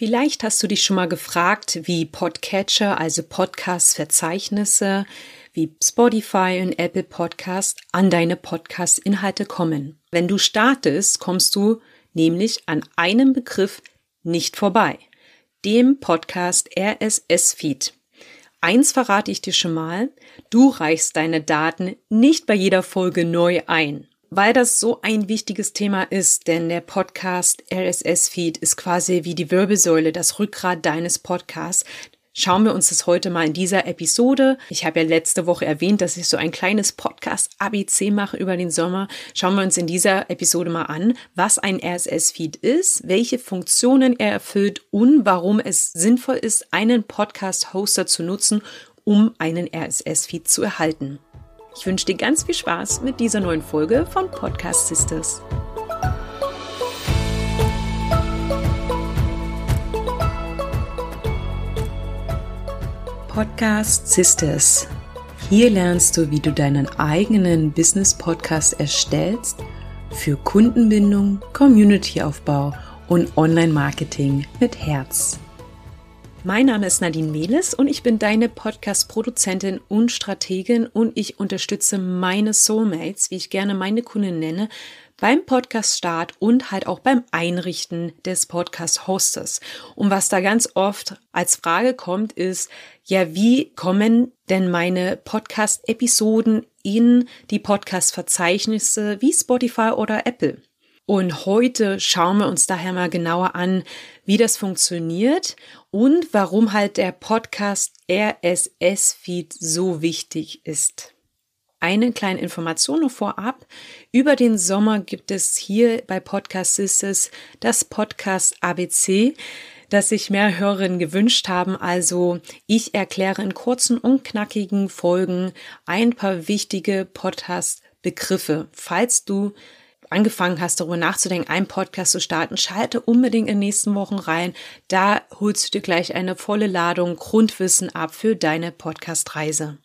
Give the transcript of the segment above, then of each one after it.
Vielleicht hast du dich schon mal gefragt, wie Podcatcher, also Podcast-Verzeichnisse, wie Spotify und Apple Podcast an deine Podcast-Inhalte kommen. Wenn du startest, kommst du nämlich an einem Begriff nicht vorbei, dem Podcast RSS-Feed. Eins verrate ich dir schon mal, du reichst deine Daten nicht bei jeder Folge neu ein weil das so ein wichtiges Thema ist, denn der Podcast RSS-Feed ist quasi wie die Wirbelsäule, das Rückgrat deines Podcasts. Schauen wir uns das heute mal in dieser Episode. Ich habe ja letzte Woche erwähnt, dass ich so ein kleines Podcast-ABC mache über den Sommer. Schauen wir uns in dieser Episode mal an, was ein RSS-Feed ist, welche Funktionen er erfüllt und warum es sinnvoll ist, einen Podcast-Hoster zu nutzen, um einen RSS-Feed zu erhalten. Ich wünsche dir ganz viel Spaß mit dieser neuen Folge von Podcast Sisters. Podcast Sisters. Hier lernst du, wie du deinen eigenen Business Podcast erstellst für Kundenbindung, Communityaufbau und Online-Marketing mit Herz. Mein Name ist Nadine Mehles und ich bin deine Podcast-Produzentin und Strategin und ich unterstütze meine Soulmates, wie ich gerne meine Kunden nenne, beim Podcast-Start und halt auch beim Einrichten des Podcast-Hosters. Und was da ganz oft als Frage kommt, ist, ja, wie kommen denn meine Podcast-Episoden in die Podcast-Verzeichnisse wie Spotify oder Apple? Und heute schauen wir uns daher mal genauer an, wie das funktioniert und warum halt der Podcast RSS-Feed so wichtig ist. Eine kleine Information noch vorab. Über den Sommer gibt es hier bei Podcast Sisters das Podcast ABC, das sich mehr Hörerinnen gewünscht haben. Also ich erkläre in kurzen und knackigen Folgen ein paar wichtige Podcast-Begriffe. Falls du angefangen hast, darüber nachzudenken, einen Podcast zu starten, schalte unbedingt in den nächsten Wochen rein. Da holst du dir gleich eine volle Ladung Grundwissen ab für deine Podcast-Reise.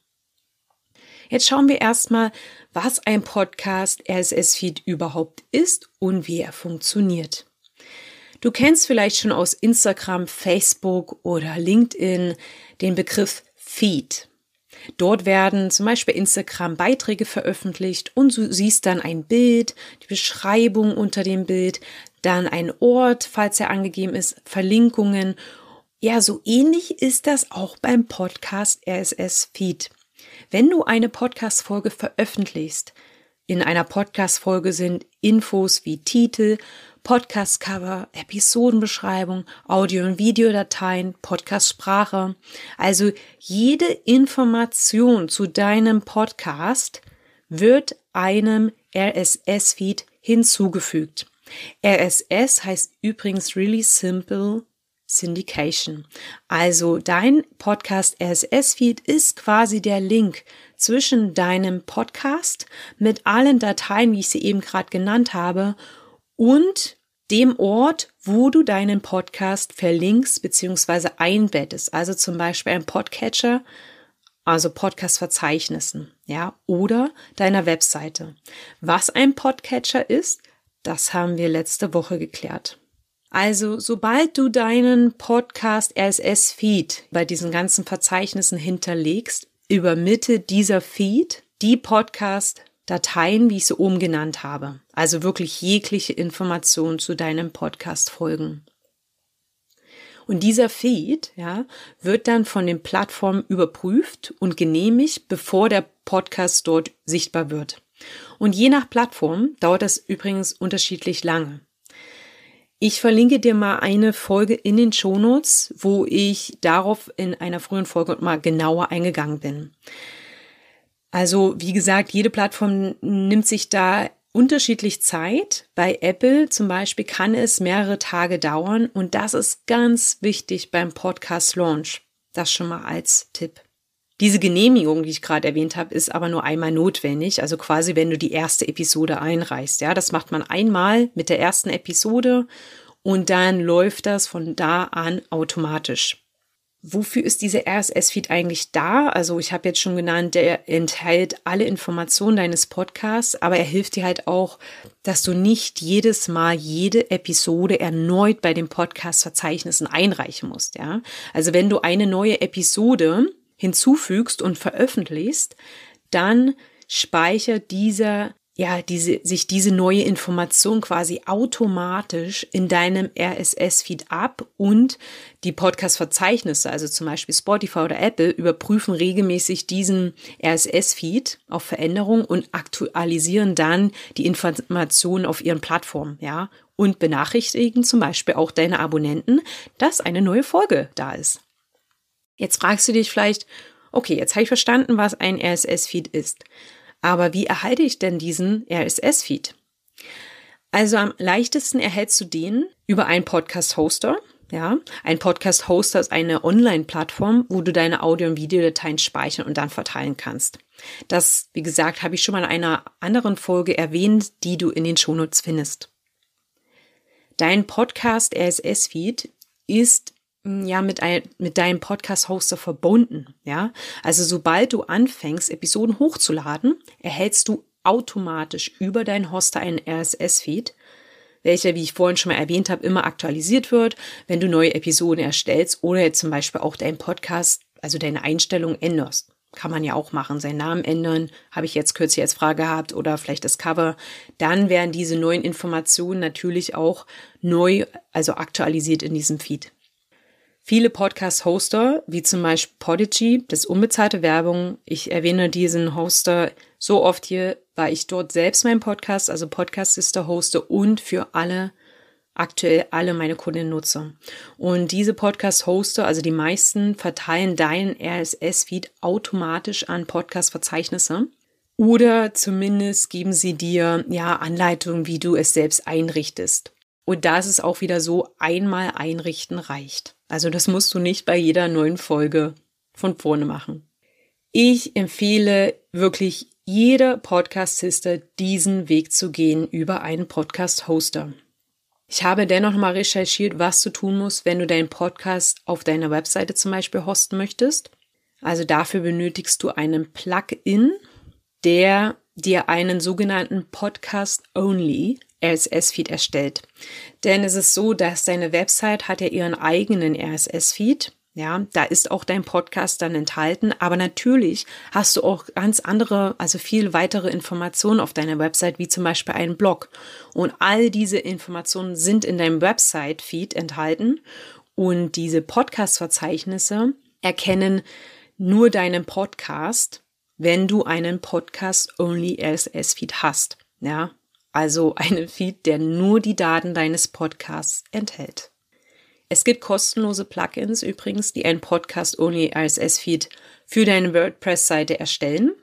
Jetzt schauen wir erstmal, was ein Podcast RSS-Feed überhaupt ist und wie er funktioniert. Du kennst vielleicht schon aus Instagram, Facebook oder LinkedIn den Begriff Feed. Dort werden zum Beispiel Instagram Beiträge veröffentlicht und du siehst dann ein Bild, die Beschreibung unter dem Bild, dann ein Ort, falls er angegeben ist, Verlinkungen. Ja, so ähnlich ist das auch beim Podcast RSS Feed. Wenn du eine Podcast-Folge veröffentlichst, in einer Podcast-Folge sind Infos wie Titel, Podcast-Cover, Episodenbeschreibung, Audio- und Videodateien, Podcast-Sprache. Also jede Information zu deinem Podcast wird einem RSS-Feed hinzugefügt. RSS heißt übrigens Really Simple Syndication. Also dein Podcast RSS-Feed ist quasi der Link zwischen deinem Podcast mit allen Dateien, wie ich sie eben gerade genannt habe, und dem Ort, wo du deinen Podcast verlinkst bzw. einbettest. Also zum Beispiel ein Podcatcher, also Podcast-Verzeichnissen, ja, oder deiner Webseite. Was ein Podcatcher ist, das haben wir letzte Woche geklärt. Also, sobald du deinen Podcast RSS-Feed bei diesen ganzen Verzeichnissen hinterlegst, übermitte dieser Feed die Podcast Dateien, wie ich sie oben genannt habe. Also wirklich jegliche Information zu deinem Podcast folgen. Und dieser Feed, ja, wird dann von den Plattformen überprüft und genehmigt, bevor der Podcast dort sichtbar wird. Und je nach Plattform dauert das übrigens unterschiedlich lange. Ich verlinke dir mal eine Folge in den Shownotes, wo ich darauf in einer frühen Folge mal genauer eingegangen bin. Also wie gesagt, jede Plattform nimmt sich da unterschiedlich Zeit. Bei Apple zum Beispiel kann es mehrere Tage dauern und das ist ganz wichtig beim Podcast Launch. Das schon mal als Tipp. Diese Genehmigung, die ich gerade erwähnt habe, ist aber nur einmal notwendig, also quasi wenn du die erste Episode einreichst. Ja, das macht man einmal mit der ersten Episode und dann läuft das von da an automatisch. Wofür ist dieser RSS-Feed eigentlich da? Also ich habe jetzt schon genannt, der enthält alle Informationen deines Podcasts, aber er hilft dir halt auch, dass du nicht jedes Mal jede Episode erneut bei den Podcast-Verzeichnissen einreichen musst. Ja, also wenn du eine neue Episode hinzufügst und veröffentlichst, dann speichert dieser ja, diese, sich diese neue Information quasi automatisch in deinem RSS-Feed ab und die Podcast-Verzeichnisse, also zum Beispiel Spotify oder Apple, überprüfen regelmäßig diesen RSS-Feed auf Veränderungen und aktualisieren dann die Informationen auf ihren Plattformen, ja, und benachrichtigen zum Beispiel auch deine Abonnenten, dass eine neue Folge da ist. Jetzt fragst du dich vielleicht, okay, jetzt habe ich verstanden, was ein RSS-Feed ist. Aber wie erhalte ich denn diesen RSS-Feed? Also am leichtesten erhältst du den über einen Podcast-Hoster. Ja, ein Podcast-Hoster ist eine Online-Plattform, wo du deine Audio- und Videodateien speichern und dann verteilen kannst. Das, wie gesagt, habe ich schon mal in einer anderen Folge erwähnt, die du in den Shownotes findest. Dein Podcast RSS-Feed ist ja mit, ein, mit deinem Podcast-Hoster verbunden. Ja, also sobald du anfängst, Episoden hochzuladen, erhältst du automatisch über deinen Hoster einen RSS-Feed, welcher, wie ich vorhin schon mal erwähnt habe, immer aktualisiert wird, wenn du neue Episoden erstellst oder jetzt zum Beispiel auch deinen Podcast, also deine Einstellung änderst. Kann man ja auch machen, seinen Namen ändern, habe ich jetzt kürzlich als Frage gehabt oder vielleicht das Cover. Dann werden diese neuen Informationen natürlich auch neu, also aktualisiert in diesem Feed. Viele Podcast-Hoster, wie zum Beispiel Podigy, das unbezahlte Werbung. Ich erwähne diesen Hoster so oft hier, weil ich dort selbst meinen Podcast, also Podcast Sister hoste und für alle aktuell alle meine Kunden nutze. Und diese Podcast-Hoster, also die meisten, verteilen deinen RSS-Feed automatisch an Podcast-Verzeichnisse. Oder zumindest geben sie dir ja Anleitungen, wie du es selbst einrichtest. Und da ist es auch wieder so, einmal einrichten reicht. Also das musst du nicht bei jeder neuen Folge von vorne machen. Ich empfehle wirklich jeder Podcast-Sister diesen Weg zu gehen über einen Podcast-Hoster. Ich habe dennoch mal recherchiert, was du tun musst, wenn du deinen Podcast auf deiner Webseite zum Beispiel hosten möchtest. Also dafür benötigst du einen Plugin, der dir einen sogenannten Podcast-Only RSS-Feed erstellt. Denn es ist so, dass deine Website hat ja ihren eigenen RSS-Feed. Ja, da ist auch dein Podcast dann enthalten, aber natürlich hast du auch ganz andere, also viel weitere Informationen auf deiner Website, wie zum Beispiel einen Blog. Und all diese Informationen sind in deinem Website-Feed enthalten und diese Podcast-Verzeichnisse erkennen nur deinen Podcast, wenn du einen Podcast-Only RSS-Feed hast. Ja, also einen Feed, der nur die Daten deines Podcasts enthält. Es gibt kostenlose Plugins übrigens, die ein Podcast-Only RSS-Feed für deine WordPress-Seite erstellen.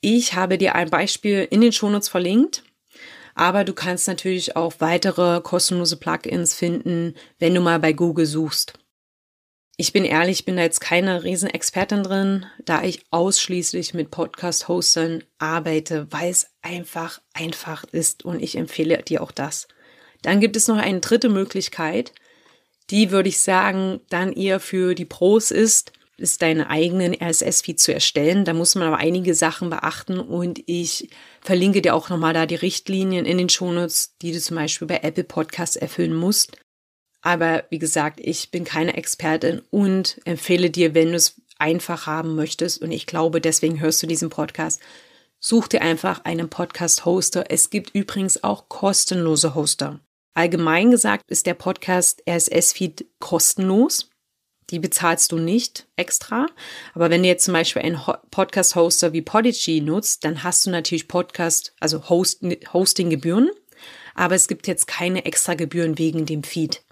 Ich habe dir ein Beispiel in den Shownotes verlinkt, aber du kannst natürlich auch weitere kostenlose Plugins finden, wenn du mal bei Google suchst. Ich bin ehrlich, ich bin da jetzt keine Riesenexpertin drin, da ich ausschließlich mit Podcast-Hostern arbeite, weil es einfach einfach ist und ich empfehle dir auch das. Dann gibt es noch eine dritte Möglichkeit, die würde ich sagen, dann eher für die Pros ist, ist deinen eigenen RSS-Feed zu erstellen. Da muss man aber einige Sachen beachten und ich verlinke dir auch nochmal da die Richtlinien in den Shownotes, die du zum Beispiel bei Apple Podcasts erfüllen musst. Aber wie gesagt, ich bin keine Expertin und empfehle dir, wenn du es einfach haben möchtest, und ich glaube, deswegen hörst du diesen Podcast, such dir einfach einen Podcast-Hoster. Es gibt übrigens auch kostenlose Hoster. Allgemein gesagt ist der Podcast RSS-Feed kostenlos. Die bezahlst du nicht extra. Aber wenn du jetzt zum Beispiel einen Podcast-Hoster wie Podigy nutzt, dann hast du natürlich Podcast, also Host, Hosting-Gebühren. Aber es gibt jetzt keine extra Gebühren wegen dem Feed.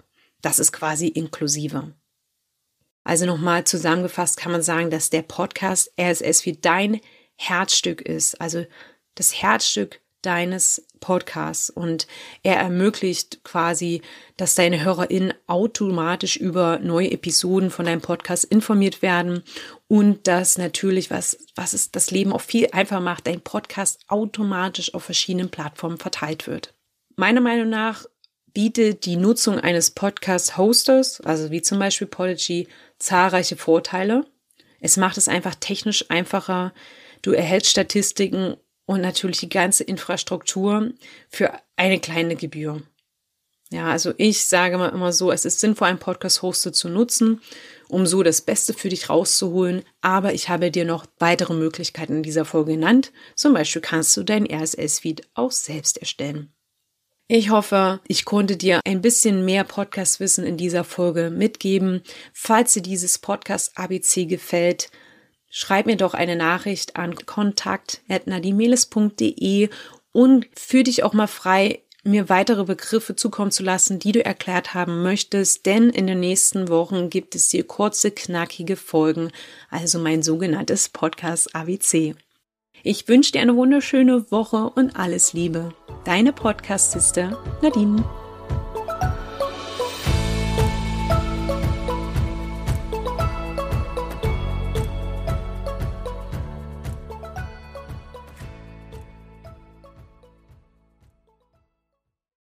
Das ist quasi inklusive. Also nochmal zusammengefasst kann man sagen, dass der Podcast RSS wie dein Herzstück ist, also das Herzstück deines Podcasts und er ermöglicht quasi, dass deine HörerInnen automatisch über neue Episoden von deinem Podcast informiert werden und dass natürlich, was, was es das Leben auch viel einfacher macht, dein Podcast automatisch auf verschiedenen Plattformen verteilt wird. Meiner Meinung nach bietet die Nutzung eines Podcast-Hosters, also wie zum Beispiel Podigy, zahlreiche Vorteile. Es macht es einfach technisch einfacher. Du erhältst Statistiken und natürlich die ganze Infrastruktur für eine kleine Gebühr. Ja, also ich sage mal immer so, es ist sinnvoll, einen Podcast-Hoster zu nutzen, um so das Beste für dich rauszuholen. Aber ich habe dir noch weitere Möglichkeiten in dieser Folge genannt. Zum Beispiel kannst du dein RSS-Feed auch selbst erstellen. Ich hoffe, ich konnte dir ein bisschen mehr Podcast-Wissen in dieser Folge mitgeben. Falls dir dieses Podcast ABC gefällt, schreib mir doch eine Nachricht an kontakt.nadimeles.de und führ dich auch mal frei, mir weitere Begriffe zukommen zu lassen, die du erklärt haben möchtest, denn in den nächsten Wochen gibt es dir kurze, knackige Folgen, also mein sogenanntes Podcast ABC. Ich wünsche dir eine wunderschöne Woche und alles Liebe. Deine Podcast-Sister Nadine.